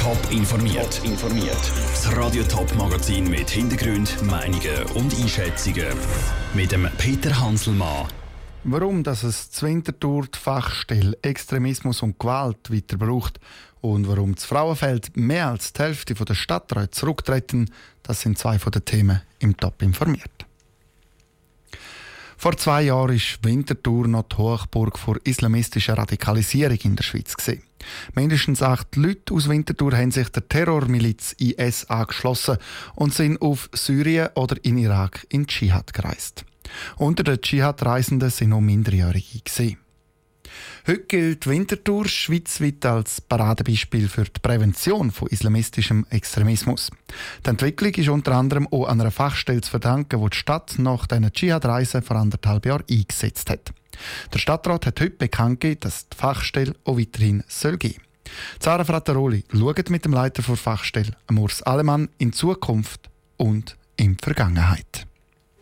Top informiert. informiert. Das Radio Top Magazin mit Hintergrund, Meinungen und Einschätzungen mit dem Peter Hanselmann. Warum dass es Zwintertour die Fachstelle Extremismus und Gewalt weiter braucht und warum das Frauenfeld mehr als die Hälfte der Stadträte zurücktreten, das sind zwei von den Themen im Top informiert. Vor zwei Jahren war Winterthur noch die Hochburg vor islamistischer Radikalisierung in der Schweiz. Gewesen. Mindestens acht Leute aus Winterthur haben sich der Terrormiliz IS angeschlossen und sind auf Syrien oder in Irak in Dschihad gereist. Unter den Dschihad-Reisenden sind noch Minderjährige. Gewesen. Heute gilt Winterthur schweizweit als Paradebeispiel für die Prävention von islamistischem Extremismus. Die Entwicklung ist unter anderem auch an einer Fachstelle zu verdanken, die die Stadt nach diesen Dschihad-Reisen vor anderthalb Jahren eingesetzt hat. Der Stadtrat hat heute bekannt gegeben, dass die Fachstelle auch weiterhin soll gehen Zara Frattaroli schaut mit dem Leiter der Fachstelle, Urs Alemann, in Zukunft und in Vergangenheit.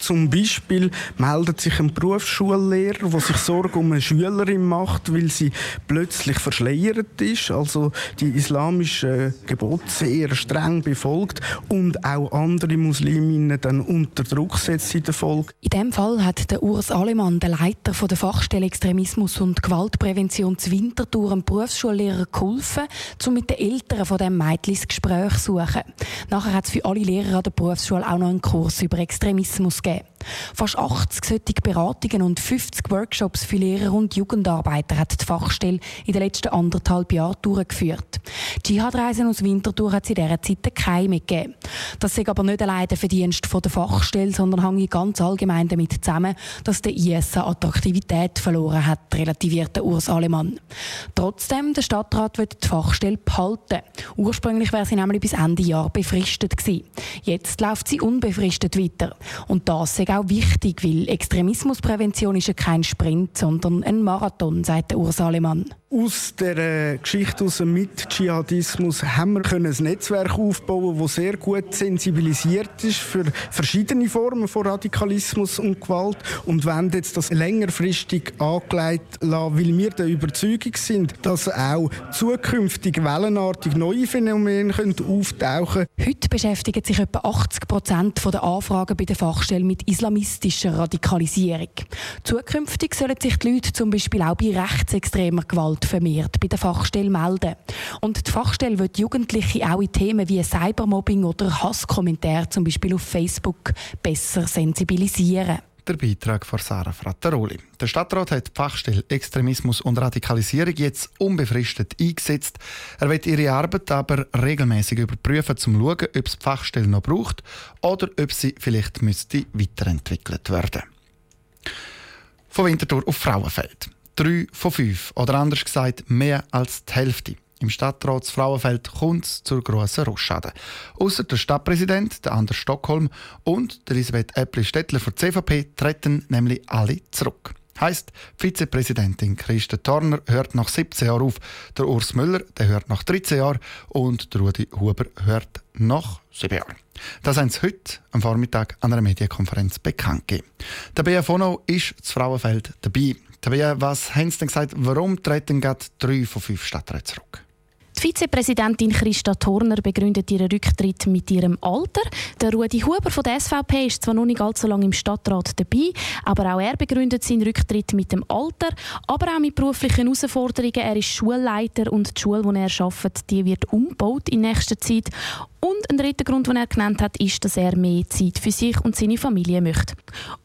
Zum Beispiel meldet sich ein Berufsschullehrer, der sich Sorgen um eine Schülerin macht, weil sie plötzlich verschleiert ist, also die islamischen Gebote sehr streng befolgt und auch andere Musliminnen dann unter Druck setzt in der Folge. In dem Fall hat der Urs Alemann, der Leiter von der Fachstelle Extremismus und Gewaltprävention zu Winterthur, einem Berufsschullehrer geholfen, um mit den Eltern von dem Mädchen Gespräch zu suchen. Nachher hat es für alle Lehrer an der Berufsschule auch noch einen Kurs über Extremismus gegeben gegeben. Fast 80 solche Beratungen und 50 Workshops für Lehrer und Jugendarbeiter hat die Fachstelle in den letzten anderthalb Jahren durchgeführt. Dschihad-Reisen aus Winterthur hat sie in dieser Zeit keine gegeben. Das ist aber nicht allein der Verdienst der Fachstelle, sondern hängt ganz allgemein damit zusammen, dass der IS Attraktivität verloren hat, relativierte Urs Alemann. Trotzdem, der Stadtrat will die Fachstelle behalten. Ursprünglich wäre sie nämlich bis Ende Jahr befristet gewesen. Jetzt läuft sie unbefristet weiter. Und das ist auch wichtig, weil Extremismusprävention ist ja kein Sprint, sondern ein Marathon, sagt Urs Alemann. Aus der Geschichte aus mit Dschihadismus haben wir ein Netzwerk aufbauen, das sehr gut sensibilisiert ist für verschiedene Formen von Radikalismus und Gewalt und wollen jetzt das längerfristig angelegt lassen, weil wir der Überzeugung sind, dass auch zukünftig wellenartig neue Phänomene auftauchen können. Heute beschäftigen sich etwa 80 Prozent der Anfragen bei der Fachstelle mit islamistischer Radikalisierung. Zukünftig sollen sich die Leute zum Beispiel auch bei rechtsextremer Gewalt Gewalt vermehrt bei der Fachstelle melden. Und die Fachstelle wird Jugendliche auch in Themen wie Cybermobbing oder Hasskommentare zum Beispiel auf Facebook besser sensibilisieren. Der Beitrag von Sarah Frattaroli. Der Stadtrat hat die Fachstelle Extremismus und Radikalisierung jetzt unbefristet eingesetzt. Er wird ihre Arbeit aber regelmäßig überprüfen, um zu schauen, ob es die Fachstelle noch braucht oder ob sie vielleicht müsste weiterentwickelt werden. Von Winterthur auf Frauenfeld drei von fünf. Oder anders gesagt, mehr als die Hälfte. Im Stadtratsfrauenfeld kommt es zur grossen Rostschade. Außer der Stadtpräsident, der Anders Stockholm und Elisabeth Eppli-Stettler von CVP treten nämlich alle zurück. Heißt, Vizepräsidentin Christa Torner hört nach 17 Jahren auf, der Urs Müller der hört nach 13 Jahren und der Rudi Huber hört nach 7 Jahren. Das haben sie heute am Vormittag an einer Medienkonferenz bekannt gegeben. Der BFONO ist das Frauenfeld dabei. Tabea, was haben Sie denn gesagt, warum treten gerade drei von fünf Stadträten zurück? Die Vizepräsidentin Christa Turner begründet ihren Rücktritt mit ihrem Alter. Der Rudi Huber von der SVP ist zwar noch nicht allzu lange im Stadtrat dabei, aber auch er begründet seinen Rücktritt mit dem Alter, aber auch mit beruflichen Herausforderungen. Er ist Schulleiter und die Schule, die er arbeitet, die wird umgebaut in nächster Zeit. Und ein dritter Grund, den er genannt hat, ist, dass er mehr Zeit für sich und seine Familie möchte.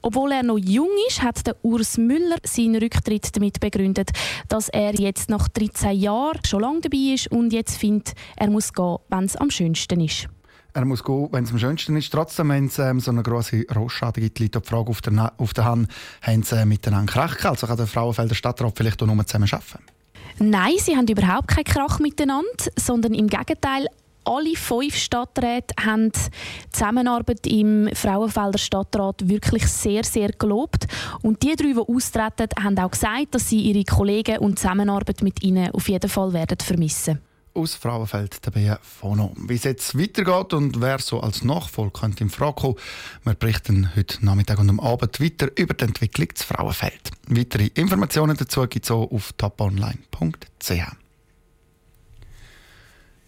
Obwohl er noch jung ist, hat der Urs Müller seinen Rücktritt damit begründet, dass er jetzt nach 13 Jahren schon lange dabei ist und jetzt findet, er muss gehen, wenn es am schönsten ist. Er muss gehen, wenn es am schönsten ist. Trotzdem, wenn es ähm, so eine grosse Rostschade gibt, liegt die Frage auf der, auf der Hand, haben sie äh, miteinander Krach Also kann der Frauenfelder Stadtrat vielleicht auch nur zusammen arbeiten? Nein, sie haben überhaupt keinen Krach miteinander, sondern im Gegenteil, alle fünf Stadträte haben die Zusammenarbeit im Frauenfelder Stadtrat wirklich sehr, sehr gelobt. Und die drei, die austreten, haben auch gesagt, dass sie ihre Kollegen und die Zusammenarbeit mit ihnen auf jeden Fall werden vermissen aus Frauenfeld, der Bea Fono. Wie es jetzt weitergeht und wer so als Nachfolger könnte in Frage kommen, wir berichten heute Nachmittag und am Abend weiter über die Entwicklung des Frauenfeld. Weitere Informationen dazu gibt es auch auf toponline.ch.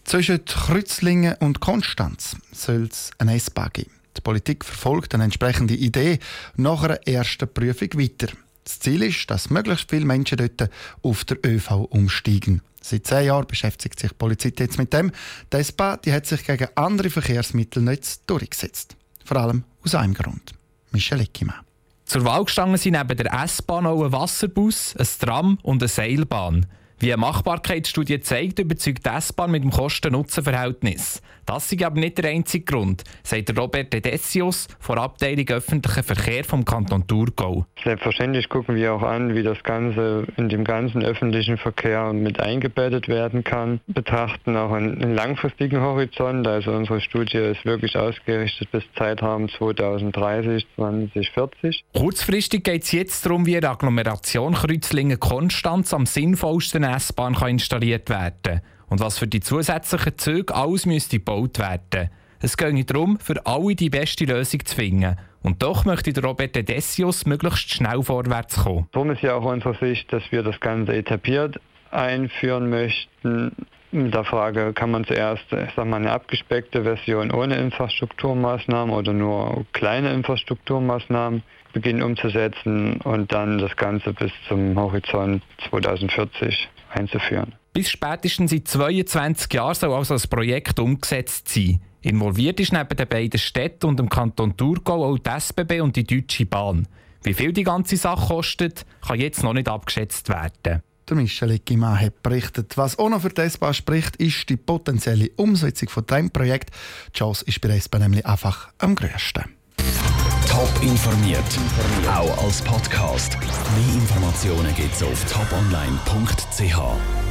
Zwischen Kreuzlingen und Konstanz soll es ein S-Bahn geben. Die Politik verfolgt eine entsprechende Idee nach einer ersten Prüfung weiter. Das Ziel ist, dass möglichst viele Menschen dort auf der ÖV umsteigen. Seit zehn Jahren beschäftigt sich die Polizei jetzt mit dem. Die S-Bahn hat sich gegen andere Verkehrsmittel nicht durchgesetzt. Vor allem aus einem Grund. Michel Eckimann. Zur Wahl gestanden sind neben der S-Bahn auch ein Wasserbus, ein Tram und eine Seilbahn. Wie eine Machbarkeitsstudie zeigt, überzeugt die S-Bahn mit dem Kosten-Nutzen-Verhältnis. Das ist aber nicht der einzige Grund, sagt Robert Dedesius von der Abteilung Öffentlicher Verkehr vom Kanton Thurgau. Selbstverständlich gucken wir auch an, wie das Ganze in dem ganzen öffentlichen Verkehr mit eingebettet werden kann. Betrachten auch einen langfristigen Horizont. Also unsere Studie ist wirklich ausgerichtet bis Zeitraum 2030, 2040. Kurzfristig geht es jetzt darum, wie eine Agglomeration Kreuzlingen-Konstanz am sinnvollsten S-Bahn installiert werden kann und was für die zusätzlichen Züge alles müsste gebaut werden. Es geht darum, für alle die beste Lösung zu finden. Und doch möchte der Robert Desius möglichst schnell vorwärts kommen. Darum ist ja auch unsere Sicht, dass wir das Ganze etabliert einführen möchten. Mit der Frage, kann man zuerst ich sag mal, eine abgespeckte Version ohne Infrastrukturmaßnahmen oder nur kleine Infrastrukturmaßnahmen beginnen umzusetzen und dann das Ganze bis zum Horizont 2040 einzuführen. Bis spätestens in 22 Jahren soll also das Projekt umgesetzt sein. Involviert ist neben den beiden Städten und dem Kanton Thurgau auch die SBB und die Deutsche Bahn. Wie viel die ganze Sache kostet, kann jetzt noch nicht abgeschätzt werden. Der Michel Eckimann hat berichtet. Was auch noch für die S-Bahn spricht, ist die potenzielle Umsetzung von diesem Projekt. Die Chance ist bei der S-Bahn nämlich einfach am grössten. Top informiert, auch als Podcast. Mehr Informationen gibt es auf toponline.ch.